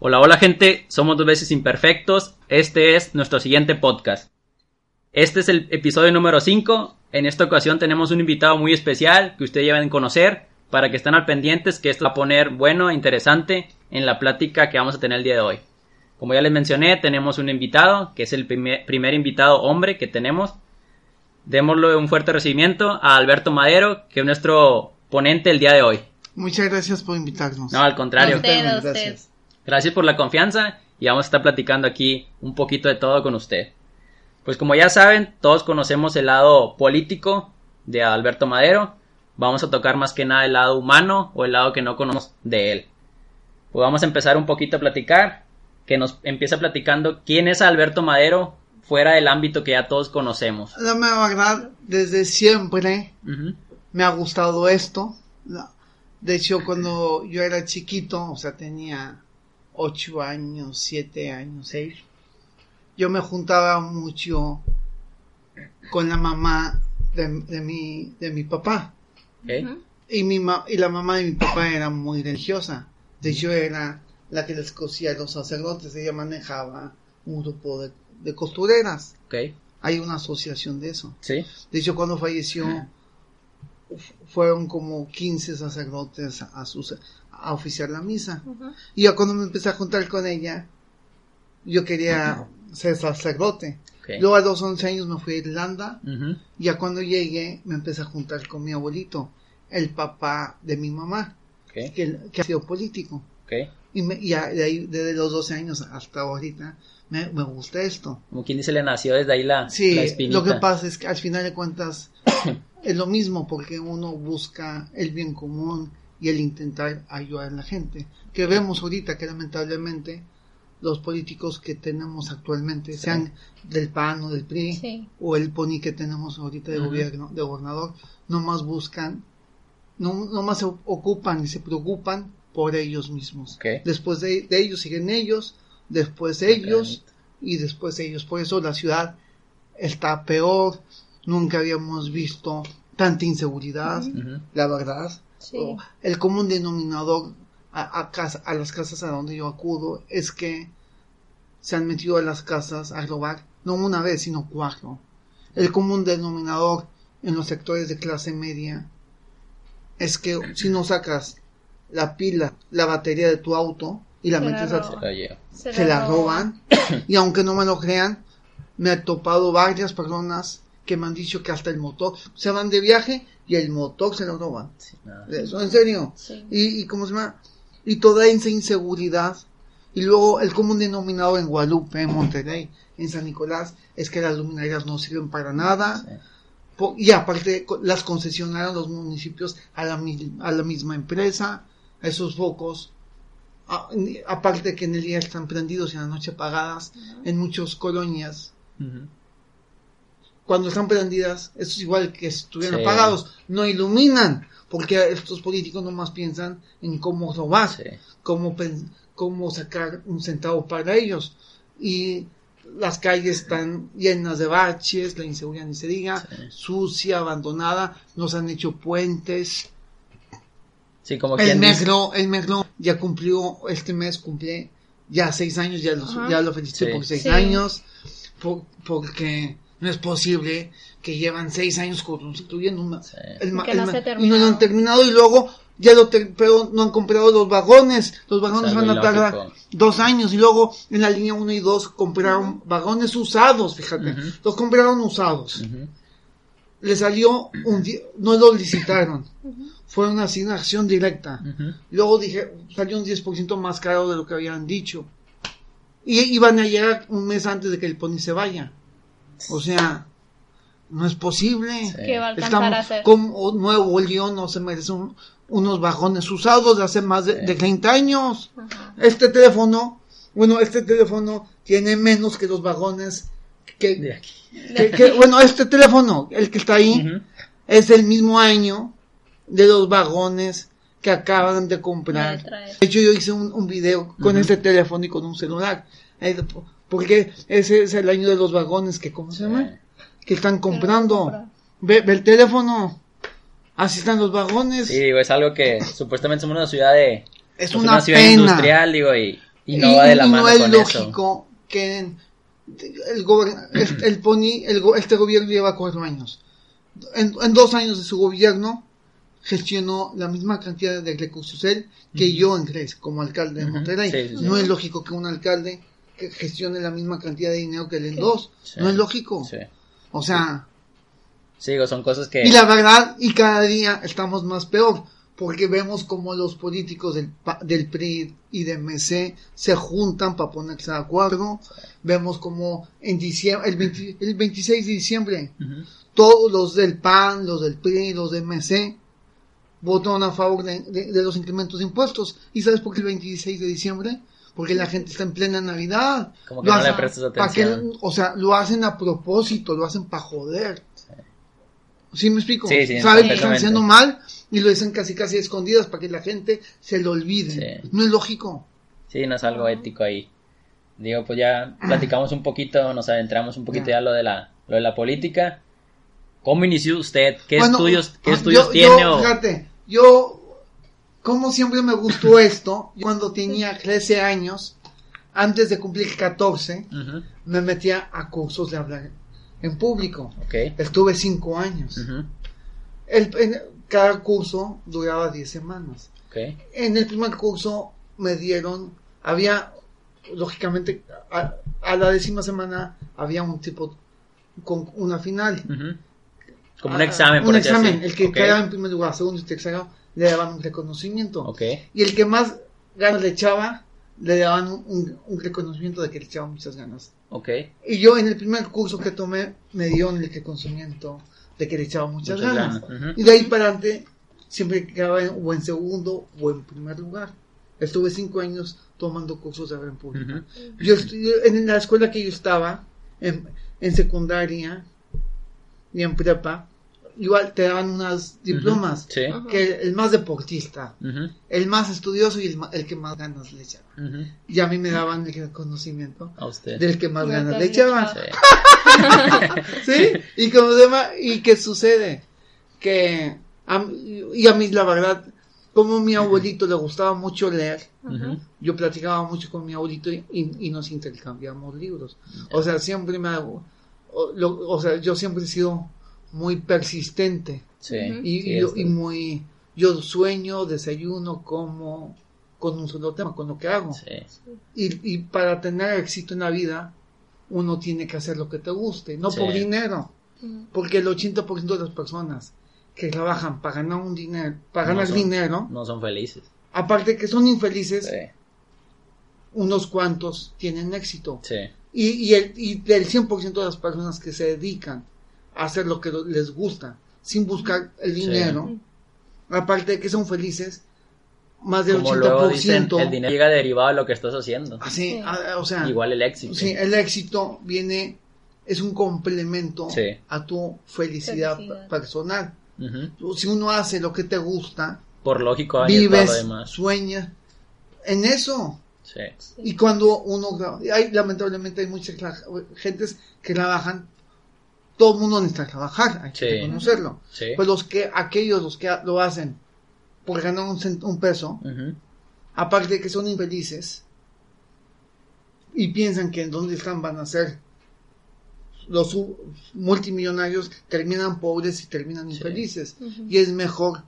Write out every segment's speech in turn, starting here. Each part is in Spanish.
Hola, hola gente, somos dos veces imperfectos, este es nuestro siguiente podcast. Este es el episodio número 5, en esta ocasión tenemos un invitado muy especial que ustedes ya deben conocer, para que estén al pendientes que esto va a poner bueno e interesante en la plática que vamos a tener el día de hoy. Como ya les mencioné, tenemos un invitado, que es el primer, primer invitado hombre que tenemos. Démosle un fuerte recibimiento a Alberto Madero, que es nuestro ponente el día de hoy. Muchas gracias por invitarnos. No, al contrario. Usted, Gracias. usted. Gracias por la confianza y vamos a estar platicando aquí un poquito de todo con usted. Pues como ya saben, todos conocemos el lado político de Alberto Madero. Vamos a tocar más que nada el lado humano o el lado que no conocemos de él. Pues vamos a empezar un poquito a platicar, que nos empieza platicando quién es Alberto Madero fuera del ámbito que ya todos conocemos. La verdad, desde siempre me ha gustado esto. De hecho, cuando yo era chiquito, o sea, tenía ocho años, siete años, seis, yo me juntaba mucho con la mamá de, de mi, de mi papá. Y, mi ma- y la mamá de mi papá era muy religiosa. De hecho, era la que les cosía a los sacerdotes. Ella manejaba un grupo de, de costureras. Hay una asociación de eso. Sí. De hecho, cuando falleció, fueron como 15 sacerdotes a, sus, a oficiar la misa. Y ya cuando me empecé a juntar con ella, yo quería ser sacerdote. Luego a los 11 años me fui a Irlanda. Ujú. Ya cuando llegué, me empecé a juntar con mi abuelito, el papá de mi mamá, que, que ha sido político. Y, me, y a- de ahí, desde los 12 años hasta ahorita, me, me gusta esto. Como quien dice, le nació desde ahí la, Sí, la espinita. lo que pasa es que al final de cuentas es lo mismo porque uno busca el bien común y el intentar ayudar a la gente. Que vemos ahorita que lamentablemente los políticos que tenemos actualmente, sean del PAN o del PRI Sí. o el PONI que tenemos ahorita de Ujú. gobierno, de gobernador, nomás buscan, no, nomás se ocupan y se preocupan por ellos mismos. Después de, de ellos siguen ellos, después ellos y después ellos. Por eso la ciudad está peor. Nunca habíamos visto tanta inseguridad, la verdad. Sí. O El común denominador a, a casa- a las casas a donde yo acudo es que se han metido a las casas a robar, no una vez, sino cuatro. El común denominador en los sectores de clase media es que si no sacas la pila, la batería de tu auto y la Se la metes a, roban. La llevo. se la roban y aunque no me lo crean me he topado varias personas que me han dicho que hasta el motor se van de viaje y el motor se lo roban eso en serio Sí. y, y cómo se llama y toda esa inseguridad y luego el común denominador en Guadalupe en Monterrey en San Nicolás es que las luminarias no sirven para nada Sí. Y aparte las concesionaron los municipios a la, a la misma empresa, a esos focos. A- aparte que en el día están prendidos y en la noche apagadas, en muchas colonias. Ujú. Cuando están prendidas, eso es igual que si estuvieran Sí. apagados, no iluminan, porque estos políticos nomás piensan en cómo robar, Sí. cómo, cómo sacar un centavo para ellos. Y las calles están llenas de baches, la inseguridad ni se diga, Sí. sucia, abandonada, nos han hecho puentes. Sí, como El metro, el ya cumplió, este mes cumple ya seis años, ya, los- ya lo felicité Sí. por seis Sí. años, por- porque no es posible que llevan seis años construyendo una, Sí. el ma- Que el no ma- se ha y no lo han terminado y luego ya lo ter- pero no han comprado los vagones, los vagones Es van a tardar dos años y luego en la línea 1 y 2 compraron vagones usados, fíjate, los compraron usados, le salió un día, no lo licitaron, fue una asignación directa, luego dije, salió un 10% más caro de lo que habían dicho, y iban a llegar un mes antes de que el pony se vaya, o sea, no es posible. ¿Qué va a alcanzar Estamos a hacer? como Nuevo León no se merece un, unos vagones usados de hace más de, de 30 años. Este teléfono, bueno, este teléfono tiene menos que los vagones que, De aquí. que- que- bueno, este teléfono, el que está ahí, es del mismo año de los vagones que acaban de comprar. De hecho, yo hice un, un video con este teléfono y con un celular. Po- Porque ese es el año de los vagones que, ¿cómo se llama? Que están comprando. Ve, ve el teléfono. Así están los vagones. Sí, digo, es algo que supuestamente somos una ciudad de... es pues, una, ciudad pena. industrial, digo, y, y no va de la y mano no es con lógico que el gober- el, el poni- el go- este gobierno lleva cuatro años. En, en dos años de su gobierno gestionó la misma cantidad de recursos él que yo ingresé como alcalde de. Monterrey. Sí, sí, sí. No es lógico que un alcalde que gestione la misma cantidad de dinero que él en dos. Sí. No es lógico. Sí. O sea, Sí, digo, son cosas que... y la verdad, y cada día estamos más peor, porque vemos como los políticos del, pa- del PRI y de MC se juntan para ponerse de acuerdo. Vemos como en diciembre, el, 20 el 26 de diciembre, todos los del PAN, los del PRI, los de MC, votaron a favor de, de- de los incrementos de impuestos. ¿Y sabes por qué el 26 de diciembre? Porque la gente está en plena Navidad. Como que Lo no le hacen- prestas pa' que- atención. o sea, lo hacen a propósito, lo hacen para joder. ¿Sí me explico? Sí, sí, Saben que están haciendo mal y lo dicen casi casi escondidas para que la gente se lo olvide. Sí. No es lógico. Sí, no es algo ético ahí. Digo, pues ya platicamos un poquito, nos adentramos un poquito ya lo de la, lo de la política. ¿Cómo inició usted? ¿Qué Bueno, estudios, qué ah, estudios yo- tiene? yo, o- Fíjate, yo, como siempre me gustó esto, cuando tenía 13 años, antes de cumplir 14, Ujú, me metía a cursos de hablar en público. Ok. Estuve 5 años. ujú, El- en- cada curso duraba 10 semanas. ok. En el primer curso me dieron, había, lógicamente, a, a la décima semana había un tipo con una final. Como un Ah, examen, por Un así. examen. El que Ok, quedaba en primer lugar, segundo y tercero, le daban un reconocimiento. Ok. Y el que más ganas le echaba, le daban un, reconocimiento de que le echaba muchas ganas. Ok. Y yo en el primer curso que tomé, me dieron el reconocimiento de que le echaba muchas, Muchas ganas. Y de ahí para adelante, siempre quedaba en, o en segundo o en primer lugar. Estuve cinco años tomando cursos de hablar en público. Ujú. Yo estudié en la escuela que yo estaba, en, en secundaria y en prepa, igual te daban unas diplomas. Sí. Que el más deportista, el más estudioso y el, el que más ganas le echaba. ujú. Y a mí me daban el reconocimiento A usted. del que más ganas le le echaba. echaba. Sí. ¿Sí? Y como se llama, y qué sucede, que a y a mí la verdad, como a mi abuelito le gustaba mucho leer, yo platicaba mucho con mi abuelito y, y nos intercambiamos libros. O sea, siempre me hago, o, lo- o sea, yo siempre he sido muy persistente Sí. y, Sí, y yo- esto- y muy, yo sueño, desayuno, como con un solo tema, con lo que hago. Sí. Y, y para tener éxito en la vida, uno tiene que hacer lo que te guste, no Sí. por dinero. Porque el 80% de las personas que trabajan para ganar un dinero, para No ganar son- dinero, No son felices. aparte que son infelices, Sí. unos cuantos tienen éxito. Sí. Y, y, el, y del 100% de las personas que se dedican hacer lo que les gusta, sin buscar el Sí. dinero, aparte de que son felices, más del Como luego 80%, dicen, el dinero llega derivado de lo que estás haciendo. así, Sí. a- o sea, Igual el éxito. Sí, el éxito viene, es un complemento Sí. a tu felicidad, Felicidad. personal. Si uno hace lo que te gusta, Por lógico, vives, sueñas en eso. Sí. Y cuando uno, hay, lamentablemente hay muchas gentes que trabajan, todo el mundo necesita trabajar, hay que reconocerlo. Sí. Pues los que, aquellos los que lo hacen por ganar un, cent- un peso, aparte de que son infelices y piensan que en donde están van a ser los multimillonarios terminan pobres y terminan Sí. infelices y es mejor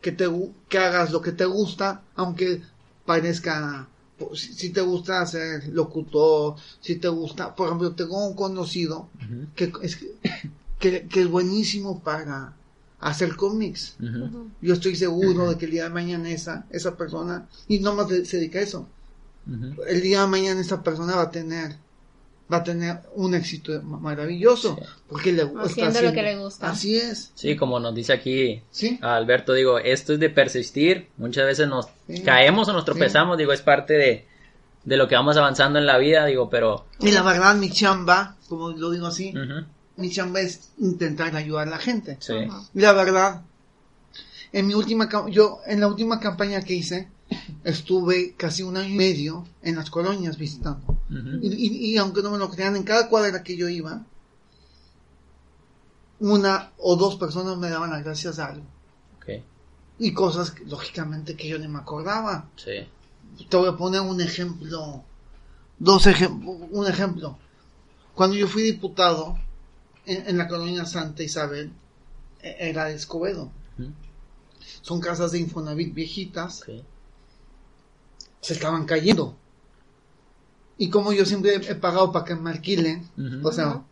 que te que hagas lo que te gusta aunque parezca si, te gusta ser locutor si te gusta por ejemplo tengo un conocido que es que, que es buenísimo para hacer cómics. Yo estoy seguro de que el día de mañana esa, esa persona, y no más se dedica a eso, el día de mañana esa persona va a tener va a tener un éxito maravilloso. Porque le gusta. Haciendo lo que le gusta. Así es. Sí, como nos dice aquí Sí. Alberto, digo, esto es de persistir. Muchas veces nos Sí. caemos o nos tropezamos, digo, es parte de, de lo que vamos avanzando en la vida, digo, pero... Y la verdad, mi chamba, como lo digo así, mi chamba es intentar ayudar a la gente. Y la verdad, en mi última, yo, en la última campaña que hice, estuve casi un año y medio en las colonias visitando. Y, y- y aunque no me lo crean, en cada cuadra que yo iba, una o dos personas me daban las gracias a algo. Y cosas, lógicamente, que yo ni me acordaba. sí. Te voy a poner un ejemplo. Dos ejem- un ejemplo. Cuando yo fui diputado en, en la colonia Santa Isabel, e- era de Escobedo. Son casas de Infonavit viejitas. Se estaban cayendo. Y como yo siempre he pagado para que me alquilen, o sea,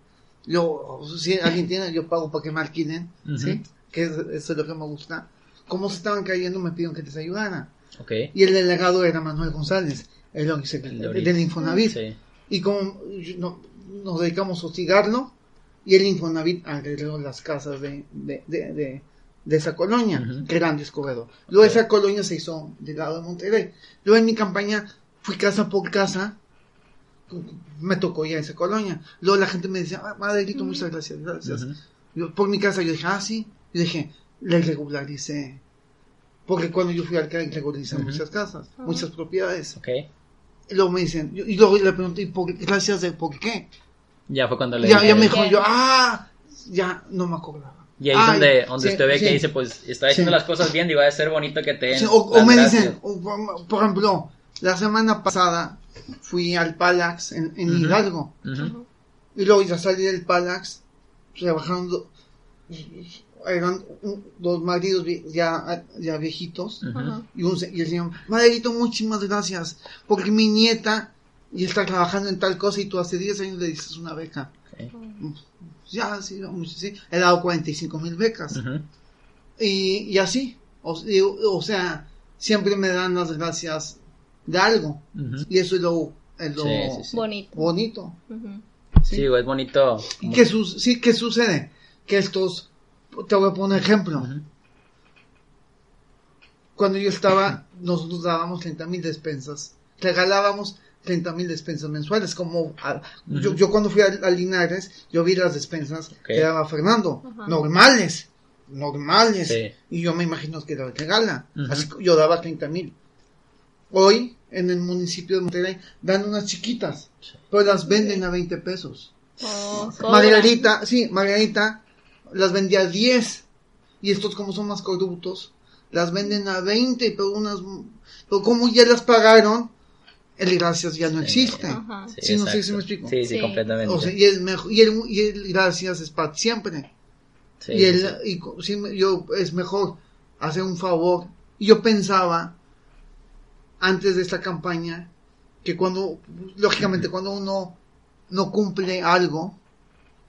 yo, si alguien tiene, yo pago para que me alquilen. ¿sí? Que es- eso es lo que me gusta. Como se estaban cayendo, me pidieron que les ayudara. ok, Y el delegado era Manuel González, el, El de del, Infonavit. sí, Y como yo- no- nos dedicamos a hostigarlo, y el Infonavit agregó las casas de, de, de, de- de esa colonia, de Escobedo. Luego esa colonia se hizo del lado de Monterrey. Luego en mi campaña fui casa por casa, me tocó ya esa colonia. Luego la gente me decía, ah, Maderito, muchas gracias, gracias. Yo, por mi casa yo dije, ah, sí. Yo dije, le regularicé. Porque cuando yo fui alcalde regularicé muchas casas, Ajá. muchas propiedades. ok. Y luego me dicen, y luego le pregunté, ¿y por qué? gracias de por qué? Ya fue cuando le Ya, dije- ya me dijo yo, ah, ya no me acordaba. Y ahí es donde, donde sí, usted ve sí. que dice, pues, está haciendo Sí. las cosas bien, digo, va a ser bonito que te den o, me gracias. dicen, o por, ejemplo, la semana pasada fui al Palax en, en Ujú. Hidalgo. Y luego ya salí del Palax, trabajando, eran dos maridos ya, ya viejitos. Y, un y el señor, Maderito, muchísimas gracias, porque mi nieta y está trabajando en tal cosa y tú hace 10 años le dices una beca. Ok, Ya, sí, vamos, sí, he dado 45 mil becas. Y, y así, o, y- o sea, siempre me dan las gracias de algo. Y eso es lo, es lo Sí, sí, sí. Bonito. bonito. ¿sí? Sí, es bonito. ¿Y qué, su- sí, qué sucede? Que estos, te voy a poner ejemplo. Ujú, Cuando yo estaba, nosotros dábamos 30 mil despensas. Regalábamos 30 mil despensas mensuales. Como a- yo, yo cuando fui a, a Linares, yo vi las despensas que daba Fernando. Normales. Normales. Sí. Y yo me imagino que las regala. Ujú. Así que yo daba 30 mil. Hoy, en el municipio de Monterrey, dan unas chiquitas. Pero las venden a 20 pesos. Oh. Margarita, sí, Margarita las vendía a 10. Y estos como son más corruptos, las venden a 20, pero unas pero como ya las pagaron, el gracias ya no existe. Ajá. Sí, no sé si me explico. Sí, sí, Sí. completamente. O sea, y el mejor, y el, y el gracias es para siempre. Sí, y el, sí. y sí, me- yo es mejor hacer un favor. Y yo pensaba antes de esta campaña que cuando lógicamente cuando uno no cumple algo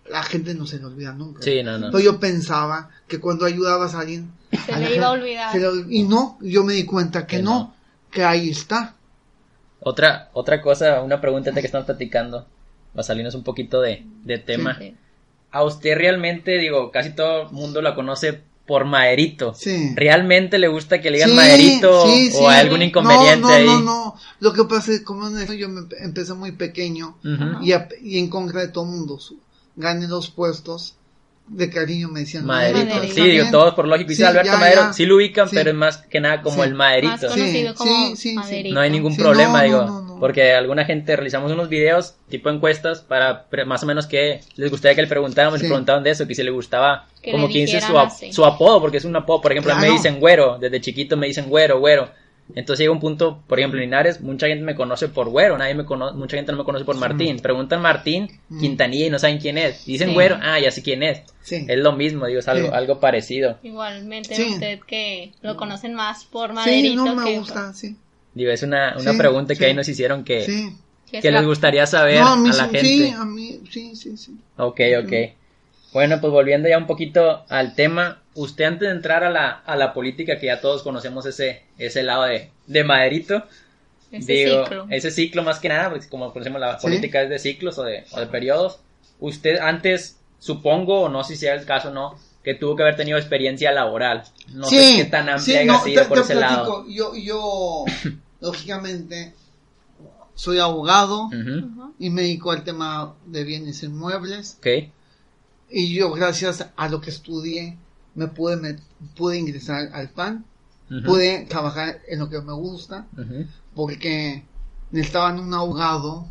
la gente no se le olvida nunca. Sí, no, no. Pero yo pensaba que cuando ayudabas a alguien Se a le la iba a olvidar. se le- y no, yo me di cuenta que, Que no, no. que ahí está. Otra, otra cosa, una pregunta antes que estamos platicando, va a salirnos un poquito de, de tema. Sí. A usted realmente, digo, casi todo el mundo la conoce por Maderito. Sí. ¿Realmente le gusta que le digan Sí, Maderito o sí. hay algún inconveniente no, no, ahí? No, no, Lo que pasa es que como en eso yo me empecé muy pequeño Ujú. y, a- y en contra de todo el mundo. su- Gané dos puestos. De cariño me decían Maderito. Maderito. Sí, digo, todos por lógico. Dice Sí, Alberto ya, Madero, ya. sí lo ubican, Sí. pero es más que nada como Sí. el Maderito. Más conocido Sí, como sí, sí, sí. Maderito. No hay ningún Sí, problema, no, digo, no, no, no. porque alguna gente realizamos unos videos tipo encuestas para más o menos que les gustaría que le preguntáramos y Sí. preguntaban de eso, que si le gustaba Que como le 15 su, dijeran ap- así. su apodo, porque es un apodo, por ejemplo, me dicen güero, desde chiquito me dicen güero, güero. Entonces llega un punto, por ejemplo, en Linares, mucha gente me conoce por güero, nadie me conoce, mucha gente no me conoce por Martín. Preguntan Martín, Mm. Quintanilla y no saben quién es. Dicen Sí. güero, ah, ya sé quién es. Sí. Es lo mismo, digo, es algo, Sí. algo parecido. Igualmente Sí. usted que lo conocen más por Maderito Sí, no me que gusta, sí. Digo, es una, una Sí, pregunta que sí. ahí nos hicieron que, Sí. que les gustaría saber No, a la sí, gente. sí, a mí, sí, sí, sí. Ok, ok. Bueno, pues volviendo ya un poquito al tema, usted antes de entrar a la, a la política, que ya todos conocemos ese, ese lado de, de Maderito, Ese Digo, ciclo. ese ciclo más que nada, porque como conocemos la Sí. política es de ciclos o de, o de periodos. Usted antes, supongo, o no sé si sea el caso o no, que tuvo que haber tenido experiencia laboral. No sé qué tan amplia sí, haya no, sido te- por te ese lado. Yo, yo, lógicamente, soy abogado y me dedico al tema de bienes inmuebles. Ok, Y yo, gracias a lo que estudié, me pude, me, pude ingresar al PAN, pude trabajar en lo que me gusta, ujú, porque necesitaban un abogado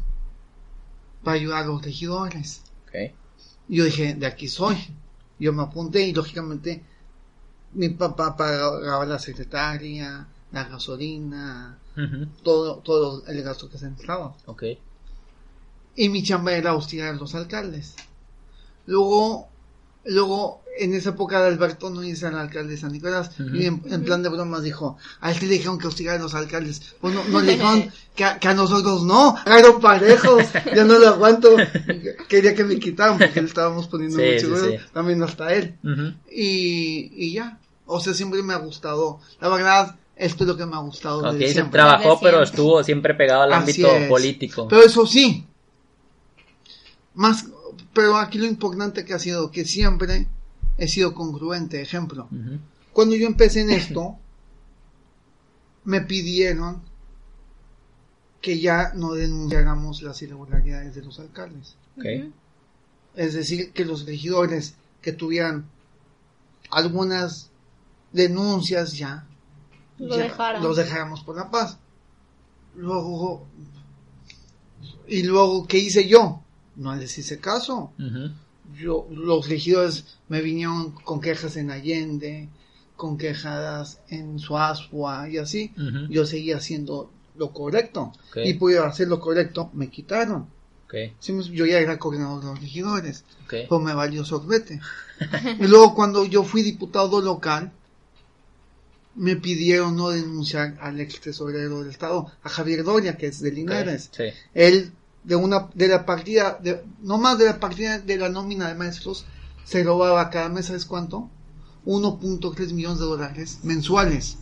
para ayudar a los regidores. ok, Y yo dije, de aquí soy. Yo me apunté y lógicamente mi papá pagaba la secretaria, la gasolina, todo, todo el gasto que se entraba. Y mi chamba era hostigar a los alcaldes. Luego, luego, en esa época de Alberto Núñez era el alcalde de San Nicolás. Y en, en plan de bromas dijo, a él sí le dijeron que hostigar a los alcaldes. Pues no, no le dijeron que a, que a nosotros no. Claro, parejos. Ya no lo aguanto. Quería que me quitaran porque le estábamos poniendo Sí, mucho sí. También hasta él. Y, y ya. O sea, siempre me ha gustado. La verdad, esto es lo que me ha gustado. Ok, de se siempre. trabajó, Desde pero estuvo siempre pegado al Así ámbito es. político. Pero eso sí, más, pero aquí lo importante que ha sido que siempre he sido congruente. Ejemplo, cuando yo empecé en esto, me pidieron que ya no denunciáramos las irregularidades de los alcaldes. ok, Ujú. Es decir, que los regidores que tuvieran algunas denuncias ya, Lo ya dejaran. los dejáramos por la paz. Luego, y luego, ¿qué hice yo? No les hice caso. ujú, Yo, los regidores me vinieron con quejas en Allende, con quejas en Suazua y así. Yo seguía haciendo lo correcto. Y por hacer lo correcto, me quitaron. me- Yo ya era coordinador de los regidores. Pues me valió sorbete. y luego cuando yo fui diputado local, me pidieron no denunciar al ex tesorero del Estado, a Javier Doria, que es de Linares. sí, Él, de una, de la partida, de, no más de la partida de la nómina de maestros, se robaba cada mes, ¿sabes cuánto? 1.3 millones de dólares mensuales.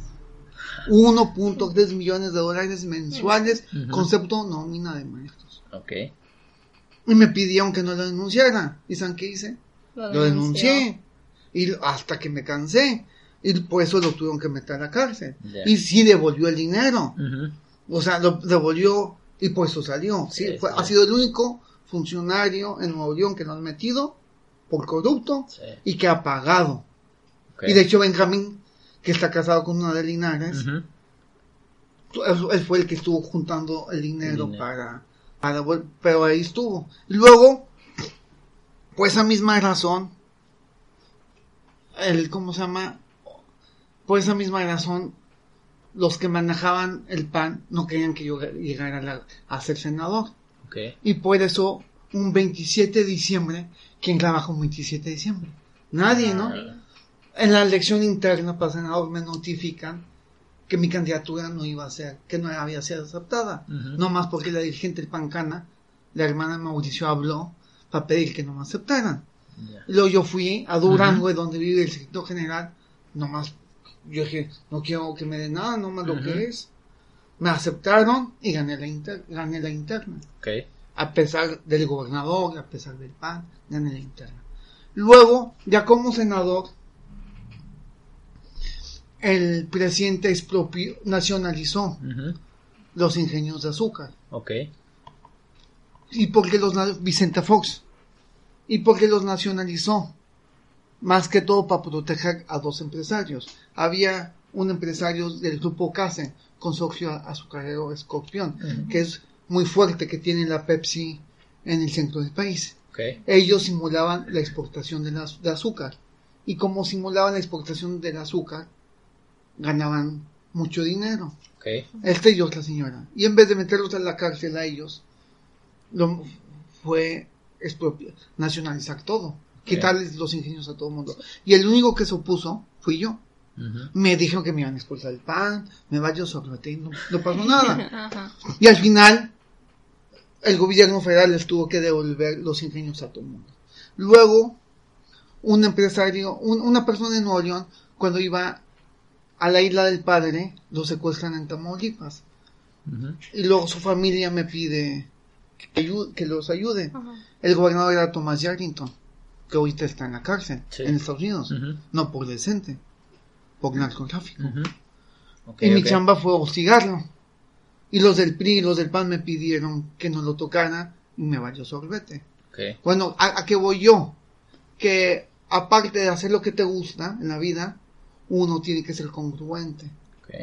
1.3 millones de dólares mensuales, concepto nómina de maestros. ok, Y me pidieron que no lo denunciara. ¿Y saben qué hice? Lo denuncié. Y hasta que me cansé. Y por eso lo tuvieron que meter a la cárcel. Y sí devolvió el dinero. O sea, lo devolvió y por eso salió. Sí, Sí, fue- sí. ha sido el único funcionario en Nuevo León que lo han metido por corrupto y que ha pagado. Y de hecho Benjamín, que está casado con una de Linares, él, él fue el que estuvo juntando el dinero, dinero. para, para pero ahí estuvo. Luego, por esa misma razón, el, ¿cómo se llama? Por esa misma razón, los que manejaban el PAN no querían que yo llegara a, la- a ser senador. Y por eso, un 27 de diciembre, ¿quién trabaja un 27 de diciembre? Nadie, ¿no? En la elección interna para senador me notifican que mi candidatura no iba a ser, que no había sido aceptada. No más porque la dirigente del Pancana, la hermana de Mauricio, habló para pedir que no me aceptaran. ya, Y luego yo fui a Durango, donde vive el secretario general, nomás, yo dije, no quiero que me den nada, nomás lo Ujú. que es. Me aceptaron y gané la, inter- gané la interna a pesar del gobernador, a pesar del PAN, gané la interna. Luego, ya como senador, el presidente expropió, nacionalizó los ingenios de azúcar. ok, ¿Y por qué los Vicente Fox? ¿Y por qué los nacionalizó? Más que todo para proteger a dos empresarios. Había un empresario del grupo Case, consorcio azucarero Escorpión, que es muy fuerte, que tiene la Pepsi en el centro del país. ellos simulaban la exportación de, la- de azúcar. Y como simulaban la exportación del azúcar, ganaban mucho dinero. ok, Este y otra señora. Y en vez de meterlos en la cárcel a ellos, lo fue nacionalizar todo. Quitarles los ingenios a todo el mundo. Y el único que se opuso fui yo. Me dijeron que me iban a expulsar el pan, me vaya sobre no, no pasó nada. Y al final, el gobierno federal les tuvo que devolver los ingenios a todo el mundo. Luego, un empresario, un- una persona de Nuevo León, cuando iba a la isla del padre, lo secuestran en Tamaulipas. Y luego su familia me pide que, que los ayude. El gobernador era Thomas Yarrington, que ahorita está en la cárcel Sí. en Estados Unidos, no por decente, por narcotráfico. Ujú. Ok, y mi chamba fue hostigarlo. Y los del PRI y los del PAN me pidieron que no lo tocara y me valió sorbete. Ok. Bueno, ¿a, a qué voy yo? Que aparte de hacer lo que te gusta en la vida, uno tiene que ser congruente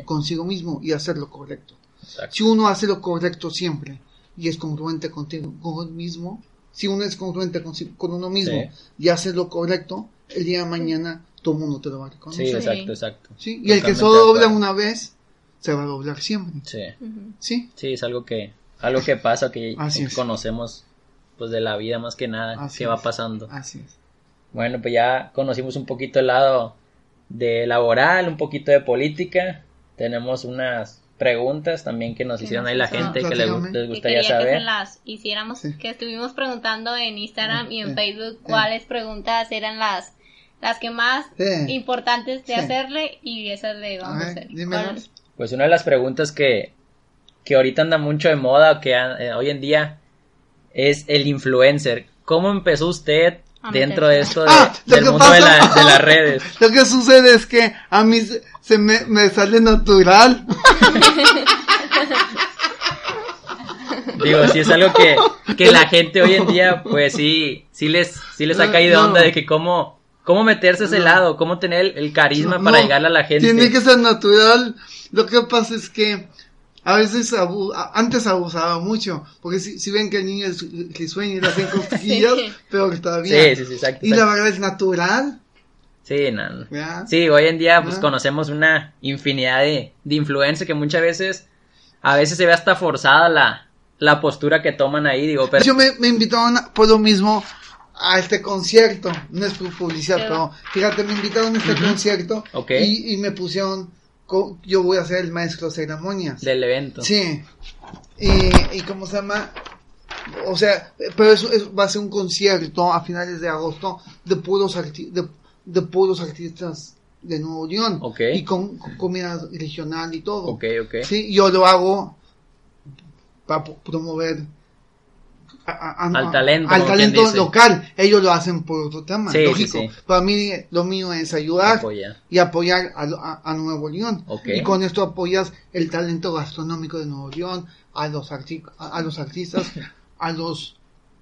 consigo mismo y hacer lo correcto. Exacto. Si uno hace lo correcto siempre y es congruente contigo mismo, si uno es congruente con uno mismo Sí. y hace lo correcto, el día de mañana todo el mundo te lo va a reconocer. Sí. exacto, exacto. ¿sí? Y el que solo dobla una vez, se va a doblar siempre. Sí. ¿Sí? Sí, es algo que, algo que pasa, que Así conocemos pues de la vida más que nada, Así que va es. pasando. Así es. Bueno, pues ya conocimos un poquito el lado de laboral, un poquito de política. Tenemos unas preguntas también que nos Que hicieron ahí la gente que les, Que gustaría que saber. se las hiciéramos, Sí. que estuvimos preguntando en Instagram y en Sí. Facebook Sí. cuáles preguntas eran las las que más Sí. importantes de Sí. hacerle y esas le A vamos a, ver, hacer. dímelos. ¿Cuál? Pues una de las preguntas que, que ahorita anda mucho de moda, que eh, hoy en día es el influencer. ¿Cómo empezó usted A dentro de esto de- Ah, del mundo de, pasa- la- de las redes? Lo que sucede es que a mí se, se me, me sale natural. Digo, si es algo que, que la gente hoy en día, pues sí, sí les, sí les ha caído no. onda de que cómo, cómo meterse ese No. lado, cómo tener el, el carisma No, para no, llegarle a la gente. Tiene que ser natural. Lo que pasa es que a veces abu- antes abusaba mucho, porque si, si ven que el niño es risueño y le hacen cosquillas, Sí. peor todavía. Sí, sí, sí, exacto. Y la verdad es natural. Sí, no. Sí, hoy en día pues conocemos una infinidad de, de influencers que muchas veces, a veces se ve hasta forzada la, la postura que toman ahí, digo, pero... Yo me, me invitaron a- por lo mismo a este concierto, no es publicidad, Pero- pero fíjate, me invitaron a este concierto y, y me pusieron, yo voy a ser el maestro de ceremonias. del evento. Sí. Y, y cómo se llama, o sea, pero eso, eso va a ser un concierto a finales de agosto de puros, arti- de, de puros artistas de Nuevo León. Y con, con comida regional y todo. Ok, ok. Sí, yo lo hago para promover a- a- a- Al talento, al local. Ellos lo hacen por otro tema, Sí, lógico. sí. Para mí lo mío es ayudar Apoya. y apoyar a, a- a Nuevo León. Y con esto apoyas el talento gastronómico de Nuevo León, a los, arti- a, los artistas, a los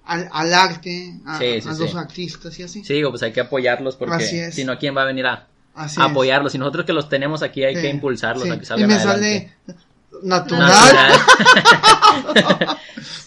al, al arte, a, los artistas y así. Sí, pues hay que apoyarlos porque si no, ¿quién va a venir a, Así a es. apoyarlos? Y nosotros que los tenemos aquí hay Sí, que impulsarlos sí. a que Y salgan me adelante. sale natural, Natural.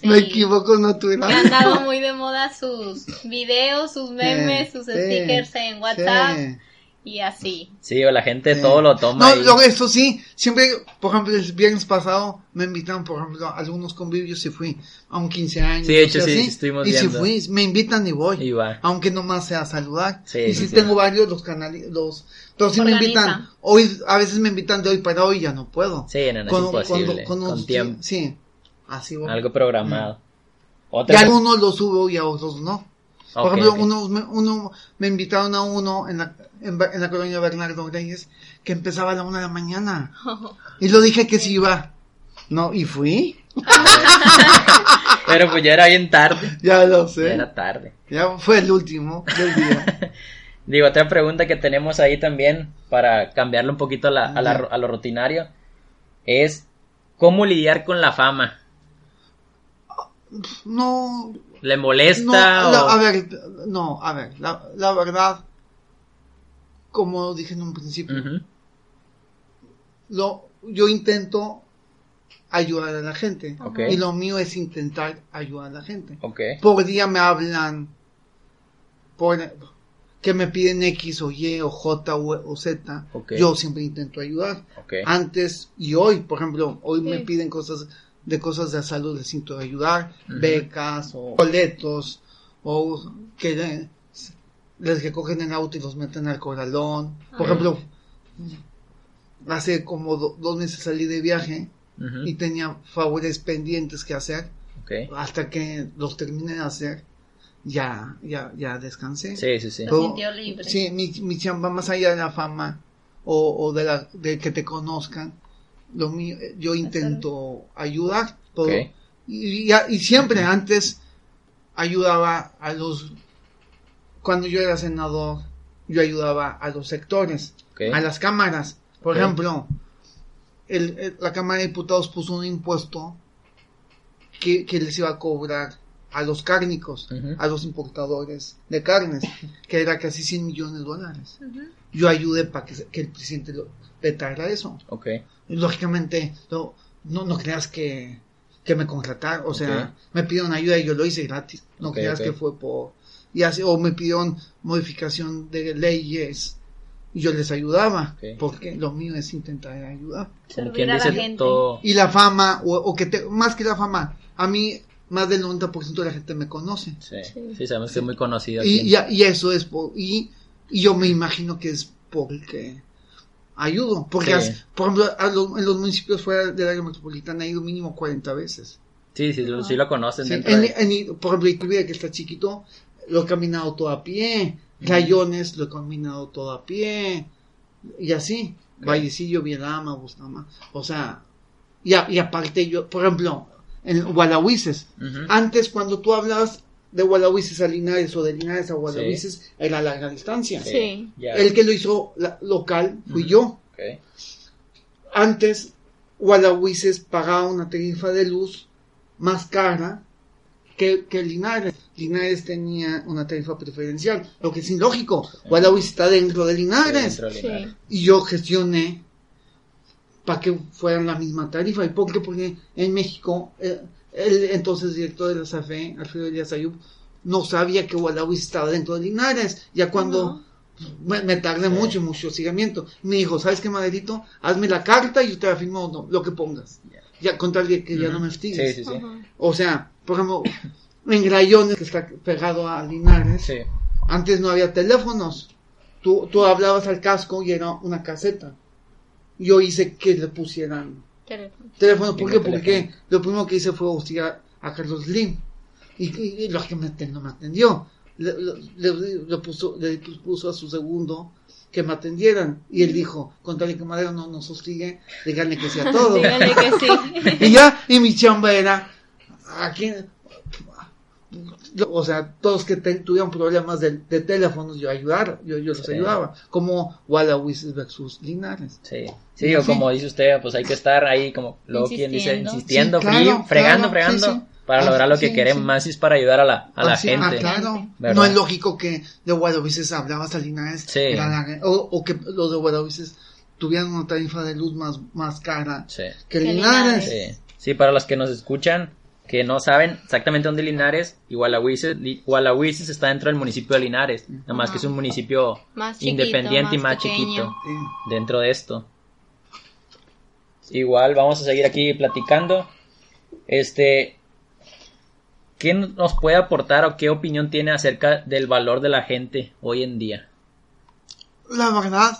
me Sí. equivoco Que natural. han dado muy de moda sus videos, sus memes, sus Sí, stickers en WhatsApp sí. y así. Sí, o la gente Sí. todo lo toma. No, y- lo, esto sí, siempre, por ejemplo, el viernes pasado me invitaron, por ejemplo, a algunos convivios y fui a un 15 años. Sí, de hecho, o sea, sí, así, sí estuvimos Y si viendo. fui, me invitan y voy. Y va. Aunque nomás sea saludar. Sí, y sí, si sí. tengo varios, los canales, los, pero si me Organiza. invitan, hoy, a veces me invitan de hoy para hoy, ya no puedo. Sí, no, no, es imposible. Con, unos- tiempo. Sí, así voy. Algo programado. Y Otra. algunos los subo y a otros no. Por Ok, ejemplo, ok. unos me, uno, me invitaron a uno en la, en, en la colonia Bernardo Reyes que empezaba a la una de la mañana. Y lo dije que sí iba. No, y fui. Pero pues ya era bien tarde. Ya lo Ya sé. era tarde. Ya fue el último del día. Digo, otra pregunta que tenemos ahí también para cambiarle un poquito a, la- a la- Ajá. a lo rutinario es cómo lidiar con la fama. No, ¿Le no, molesta? la- o- a ver, no, a ver, la, verdad, como dije en un principio, lo, yo intento ayudar a la gente. Y lo mío es intentar ayudar a la gente. Por día me hablan por que me piden X o Y o J o, o Z, yo siempre intento ayudar. Antes y hoy, por ejemplo, hoy me piden cosas de cosas de salud, les intento ayudar, becas o boletos o que le- les recogen el auto y los meten al corralón. Por Ah. ejemplo, hace como do- dos meses salí de viaje y tenía favores pendientes que hacer hasta que los termine de hacer, ya, ya, ya descansé. Sí, sí, sí. Pero- sintió libre. Sí, mi, mi chamba más allá de la fama o, o de, la, de que te conozcan, lo mío, yo intento ayudar todo. Y, y- y siempre antes ayudaba a los, cuando yo era senador, yo ayudaba a los sectores, a las cámaras. Por ejemplo, el- el- la Cámara de Diputados puso un impuesto que, que les iba a cobrar a los cárnicos, a los importadores de carnes, que era casi 100 millones de dólares. Yo ayudé para que, el presidente lo vetara eso. Ok. Y lógicamente, no, no, no creas que, que me contrataron, o sea, Ok. me pidieron ayuda y yo lo hice gratis. No creas que fue por... Y así, o me pidieron modificación de leyes y yo les ayudaba, porque lo mío es intentar ayudar. Como quien la dice gente. todo. Y la fama, o, o que te, más que la fama, a mí más del 90% de la gente me conoce. Sí, Sí. sí, sabemos que es muy conocido aquí. Y, y, y eso es por, y, y yo me imagino que es porque ayudo. Porque, Sí. por ejemplo, a los- en los municipios fuera del área metropolitana he ido mínimo 40 veces. Sí, sí, lo, sí lo conocen Sí, dentro en, de... en- por ejemplo, Iturbide, que está chiquito, lo he caminado todo a pie. Rayones lo he caminado todo a pie. Y así. Vallecillo, Viedama, Bustamante. O sea, y, a- y aparte yo, por ejemplo, en Gualahuises. Antes, cuando tú hablabas de Gualahuises a Linares o de Linares a Gualahuises, era a larga distancia. Sí. El que lo hizo la- local fui yo. Antes, Gualahuises pagaba una tarifa de luz más cara que, que Linares. Linares tenía una tarifa preferencial, lo que es ilógico. Gualahuises está dentro de Linares. Dentro de Sí. Linares. Y yo gestioné para que fueran la misma tarifa. ¿Y por qué? Porque en México, eh, el entonces director de la SAFE, Alfredo Elías Ayub, no sabía que Gualahuis estaba dentro de Linares. Ya cuando me, me tardé Sí. mucho, mucho hostigamiento, me dijo, ¿sabes qué, Maderito? Hazme la carta y yo te la firmo no, lo que pongas. Ya, con tal de que ya no me hostigues. Sí, sí, sí. Ajá. O sea, por ejemplo, en Rayones, que está pegado a Linares, Sí. antes no había teléfonos. Tú, tú hablabas al casco y era una caseta. Yo hice que le pusieran Teléfono. teléfono. ¿Por qué? Porque teléfono. lo primero que hice fue hostigar a Carlos Slim. Y, y, y lógicamente no me atendió. Le, le- le- le puso, le puso a su segundo que me atendieran. Y él dijo, con tal de que Madero no nos hostigue, díganle que sea todo. Que sí. Y ya, y mi chamba era, aquí, o sea, todos que te- tuvieran problemas de, de teléfonos, yo ayudar, yo, yo los Sí. ayudaba, como Wallahuises versus Linares. Sí, sí, o Sí. como dice usted, pues hay que estar ahí, como luego quien dice, Insistiendo. frío, fregando, claro, fregando, sí, sí. para Ah, lograr lo que queremos, sí. más es para ayudar a la, a la Ah, sí, gente. ah, claro. ¿Verdad? No es lógico que de Wallahuises hablabas a Linares, Sí. era la- o, o que los de Wallahuises tuvieran una tarifa de luz más, más cara Sí. que Que Linares. Linares. Sí. Sí, para los que nos escuchan, que no saben exactamente dónde Linares y Gualahuises, Gualahuises está dentro del municipio de Linares, nada más que es un municipio Más chiquito, independiente y más pequeño. chiquito dentro de esto. Igual vamos a seguir aquí platicando. Este, ¿qué nos puede aportar o qué opinión tiene acerca del valor de la gente hoy en día? La verdad,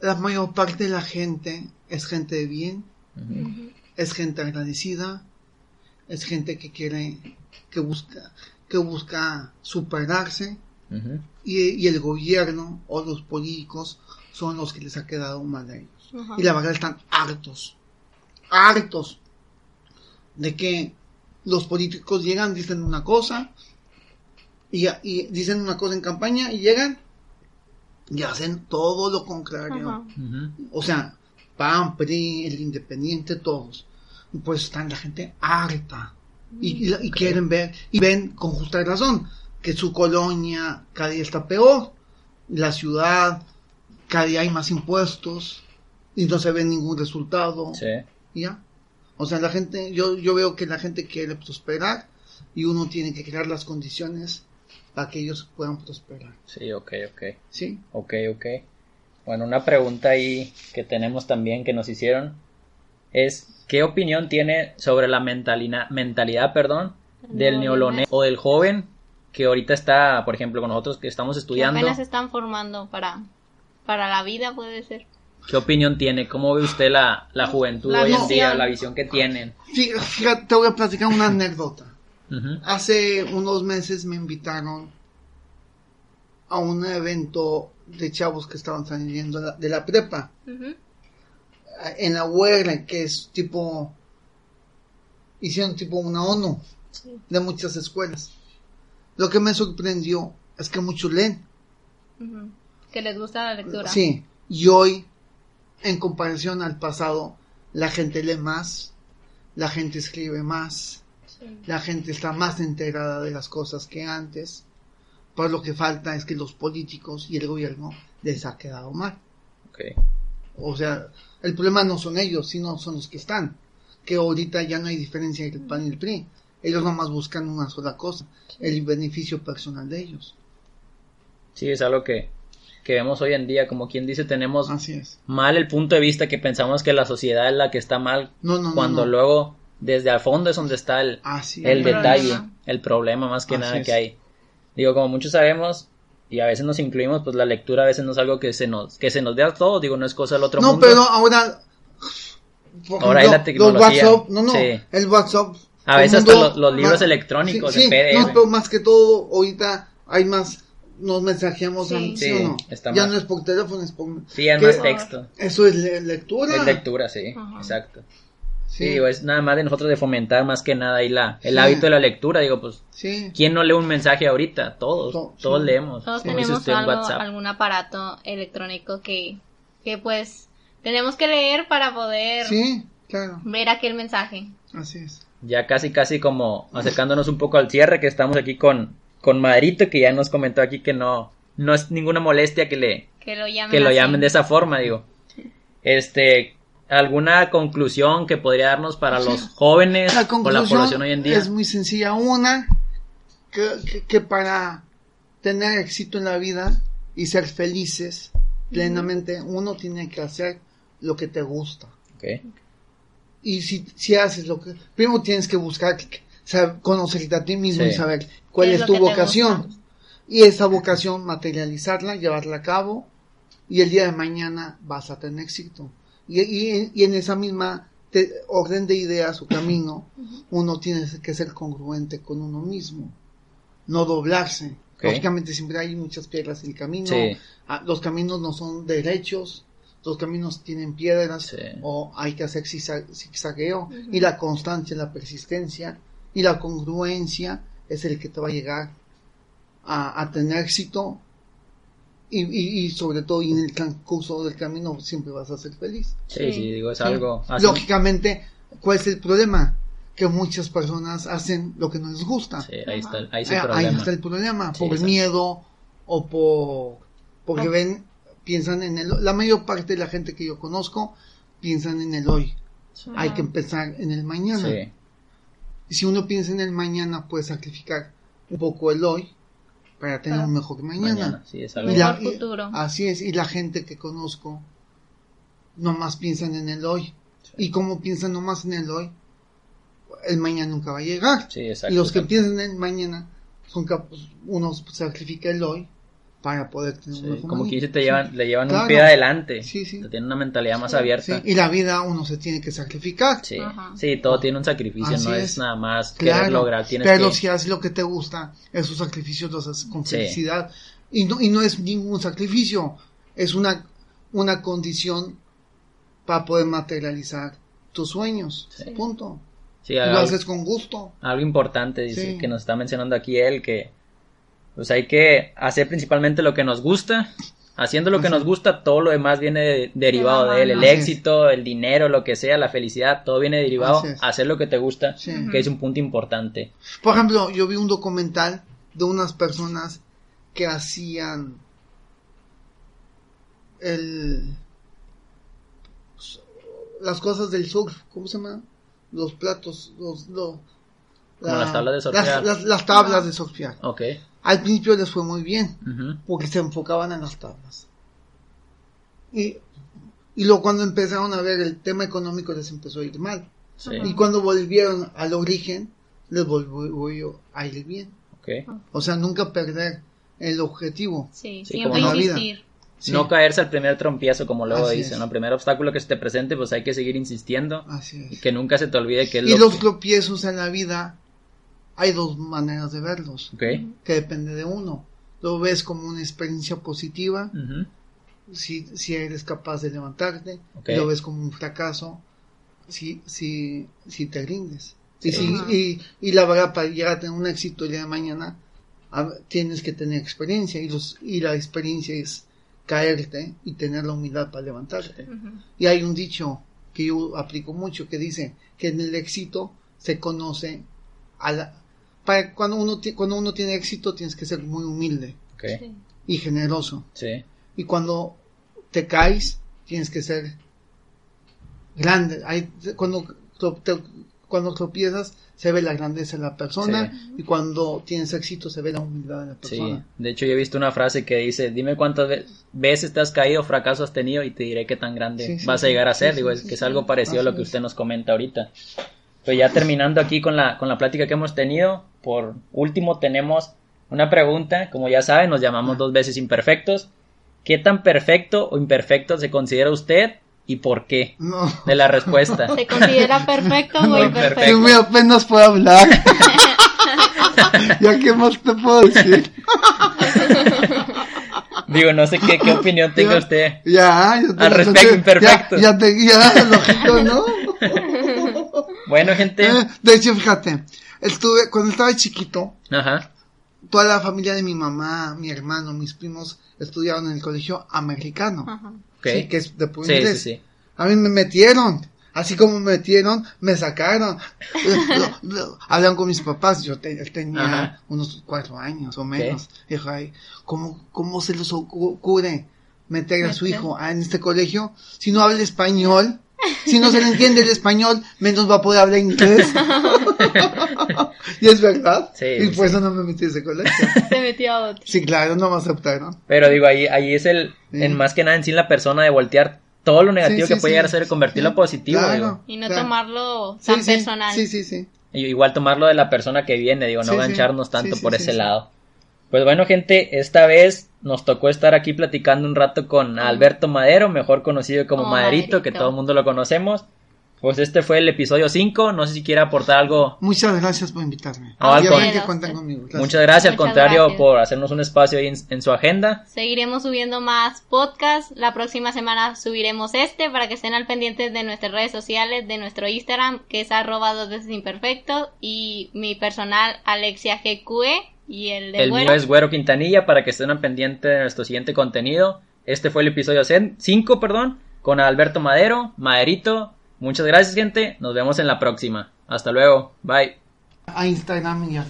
la mayor parte de la gente es gente de bien. Es gente agradecida, es gente que quiere, que busca, que busca superarse y, y el gobierno o los políticos son los que les ha quedado mal a ellos. Y la verdad están hartos, hartos de que los políticos llegan, dicen una cosa y, y dicen una cosa en campaña y llegan y hacen todo lo contrario. O sea, PAN, PRI, el Independiente, todos. Pues están la gente harta. Y, y- y quieren ver, y ven con justa razón, que su colonia cada día está peor. La ciudad, cada día hay más impuestos. Y no se ve ningún resultado. Sí. ya. O sea, la gente, yo, yo veo que la gente quiere prosperar. Y uno tiene que crear las condiciones para que ellos puedan prosperar. Sí, ok, ok. ¿Sí? Ok, ok. Bueno, una pregunta ahí que tenemos también que nos hicieron es ¿qué opinión tiene sobre la mentalina- mentalidad, perdón, del neolonés o del joven que ahorita está, por ejemplo, con nosotros que estamos Que estudiando? apenas se están formando para, para la vida, puede ser. ¿Qué opinión tiene? ¿Cómo ve usted la, la juventud La hoy en día, la visión que tienen? Fí- Fíjate, te voy a platicar una anécdota. Hace unos meses me invitaron a un evento de chavos que estaban saliendo de la, de la prepa. En la UR, que es tipo, hicieron tipo una ONU Sí. de muchas escuelas. Lo que me sorprendió es que muchos leen. Que les gusta la lectura. Sí, y hoy, en comparación al pasado, la gente lee más, la gente escribe más, Sí. la gente está más enterada de las cosas que antes. Pues lo que falta es que los políticos y el gobierno les ha quedado mal. Ok. O sea, el problema no son ellos, sino son los que están. Que ahorita ya no hay diferencia entre el PAN y el PRI. Ellos nomás buscan una sola cosa, el beneficio personal de ellos. Sí, es algo que, que vemos hoy en día. Como quien dice, tenemos Así es. mal el punto de vista que pensamos que la sociedad es la que está mal. No, no, cuando no. luego, desde al fondo es donde está el, Así el es. Detalle, el problema más que Así nada es. que hay. Digo, como muchos sabemos, y a veces nos incluimos, pues la lectura a veces no es algo que se nos, que se nos dé a todos, digo, no es cosa del otro No, mundo. pero ahora. por Ahora hay la Los tecnología, WhatsApp, no, no, sí. el WhatsApp. A el veces hasta mundo- los- los libros ma- electrónicos sí, sí, PDF. No, pero más que todo, ahorita hay más. Nos mensajeamos, Sí. ¿sí, Sí, o no? está ya más- no es por teléfono, es por. Sí, es más texto. Eso es le- lectura. Es lectura, sí, Ajá. exacto. Sí, Sí, digo, es nada más de nosotros de fomentar más que nada ahí la, el Sí. hábito de la lectura. Digo, pues, sí. ¿quién no lee un mensaje ahorita? Todos, To- todos sí. leemos. Todos tenemos usted en algo, WhatsApp. algún aparato electrónico que, que pues tenemos que leer para poder Sí, claro. ver aquel mensaje. Así es. Ya casi, casi como acercándonos un poco al cierre, que estamos aquí con, con Madrito, que ya nos comentó aquí que no, no es ninguna molestia que le, Que lo llamen que lo llamen de esa forma, digo. Este, ¿alguna conclusión que podría darnos para los jóvenes La o la población hoy en día? es muy sencilla. Una, que, que- que para tener éxito en la vida y ser felices plenamente, uno tiene que hacer lo que te gusta. Ok, Y si, si haces lo que... Primero tienes que buscar, saber, conocerte a ti mismo Sí. y saber cuál ¿Qué es, tu vocación. gusta? Y esa vocación materializarla, llevarla a cabo y el día de mañana vas a tener éxito. Y, y- y en esa misma te- orden de ideas o camino, uno tiene que ser congruente con uno mismo, no doblarse. Lógicamente siempre hay muchas piedras en el camino, Sí. Ah, los caminos no son derechos, los caminos tienen piedras Sí. o hay que hacer zigzag- zigzagueo y la constancia, la persistencia y la congruencia es el que te va a llegar a, a tener éxito y, y- y sobre todo y en el transcurso del camino siempre vas a ser feliz. sí, sí, Sí. digo, es Sí. algo así. Lógicamente, ¿cuál es el problema? Que muchas personas hacen lo que no les gusta. Sí, ahí está, ahí Ah, está el Ahí problema. está el problema, Sí, por miedo o por porque ven, piensan en el la mayor parte de la gente que yo conozco piensan en el hoy. Hay que empezar en el mañana. Sí, Y si uno piensa en el mañana, puede sacrificar un poco el hoy para tener Para- un mejor mañana. mañana, sí, es algo. Y la- Mejor futuro. Así es, y la gente que conozco nomás piensan en el hoy. Y como piensan nomás en el hoy, el mañana nunca va a llegar. Sí, exacto. y los que exacto. piensan en el mañana, son cap- uno sacrifica el hoy para poder tener Sí, un mejor como que dice, te llevan, le llevan un pie adelante. Sí, sí. Tienen una mentalidad más Sí, abierta. y la vida uno se tiene que sacrificar. Sí, Ajá. sí, todo tiene un sacrificio, Así no es. es. nada más querer Claro, lograr, tienes pero que... si haces lo que te gusta, esos sacrificios los haces con Sí. felicidad. Y no, y no es ningún sacrificio, es una, una condición para poder materializar tus sueños. Sí. Punto. Sí, lo haces con gusto. algo importante, dice, Sí. que nos está mencionando aquí él, que pues hay que hacer principalmente lo que nos gusta. Haciendo lo que nos gusta, todo lo demás viene de- derivado De él. El éxito, el dinero, lo que sea, la felicidad, todo viene derivado hacer lo que te gusta, Sí. que es un punto importante. Por ejemplo, yo vi un documental de unas personas que hacían el las cosas del surf, ¿cómo se llama? Los platos, los, las tablas de surfear. Las, las- las tablas de surfear. Ok. Al principio les fue muy bien, porque se enfocaban en las tablas. Y, y luego cuando empezaron a ver el tema económico les empezó a ir mal. Sí. Y cuando volvieron al origen, les volvió a ir bien. ok. O sea, nunca perder el objetivo. Sí, Sí, siempre vida. insistir. Sí, No caerse al primer trompiazo, como luego Así dicen. ¿no? El primer obstáculo que se te presente, pues hay que seguir insistiendo. Así Y que nunca se te olvide que es Y lo los que... tropiezos en la vida, hay dos maneras de verlos, que depende de uno. Lo ves como una experiencia positiva si, si eres capaz de levantarte, lo ves como un fracaso, si, si, si te rindes. Y, si- y, y la verdad, para llegar a tener un éxito el día de mañana, a- tienes que tener experiencia, y, los, y la experiencia es caerte y tener la humildad para levantarte. Y hay un dicho que yo aplico mucho que dice que en el éxito se conoce a la... Para cuando uno, cuando uno tiene éxito tienes que ser muy humilde. Sí. y generoso. Sí. Y cuando te caes tienes que ser grande. Hay, cuando, tro- te- cuando tropiezas se ve la grandeza de la persona y cuando tienes éxito se ve la humildad de la Sí, persona. de hecho yo he visto una frase que dice, dime cuántas ve- veces te has caído, fracaso has tenido y te diré qué tan grande Sí, sí, vas a sí, llegar a sí, ser. sí, Digo, sí, es que sí, es algo sí. parecido a lo que usted nos comenta ahorita. Pues ya terminando aquí con la, con la plática que hemos tenido, por último tenemos una pregunta, como ya saben, nos llamamos dos veces imperfectos. ¿Qué tan perfecto o imperfecto se considera usted y por qué? No. De la respuesta. ¿Se considera perfecto o imperfecto? Que muy apenas puedo hablar. ya qué más te puedo decir. Digo, no sé qué, qué opinión tenga Ya. usted. Ya, ya te Al respecto, imperfecto. Ya, ya te ya, lógico, ¿no? Bueno, gente. Eh, De hecho, fíjate, estuve, cuando estaba chiquito, Ajá. toda la familia de mi mamá, mi hermano, mis primos estudiaron en el colegio americano. Ajá. Sí, que es de puro Sí, sí, inglés. sí. A mí me metieron. Así como me metieron, me sacaron. Hablan con mis papás. Yo te- tenía Ajá. unos cuatro años o menos. Dijo, ay, ¿cómo, ¿cómo se les ocurre meter a su hijo en este colegio si no habla español? Si no se le entiende el español, menos va a poder hablar inglés. y es verdad. Sí, y sí, por eso no me metí a ese colegio. Se metió a otro. Sí, claro, no me aceptaron. Pero digo, ahí, ahí es el, Sí. en más que nada en sí la persona de voltear todo lo negativo Sí, que puede sí. llegar a ser y convertirlo Sí, a positivo. claro. digo. Y no Claro. tomarlo tan sí, personal. Sí, sí, sí. Y igual tomarlo de la persona que viene, digo, no Sí, sí. gancharnos tanto Sí, sí, por sí, ese sí. lado. Pues bueno, gente, esta vez nos tocó estar aquí platicando un rato con Alberto Madero, mejor conocido como Como Maderito, que todo el mundo lo conocemos. Pues este fue el episodio 5, no sé si quiere aportar algo. Muchas gracias por invitarme. No, al ya con- ven que cuentan conmigo. Gracias. Muchas gracias, al contrario, gracias. por hacernos un espacio ahí en, en su agenda. Seguiremos subiendo más podcasts. La próxima semana subiremos este para que estén al pendiente de nuestras redes sociales, de nuestro Instagram, que es arroba dos veces imperfecto, y mi personal Alexia GQE y el de El Güero. mío es Güero Quintanilla para que estén al pendiente de nuestro siguiente contenido. Este fue el episodio 5, perdón, con Alberto Madero, Maderito. Muchas gracias, gente. Nos vemos en la próxima. Hasta luego. Bye. A Instagram y a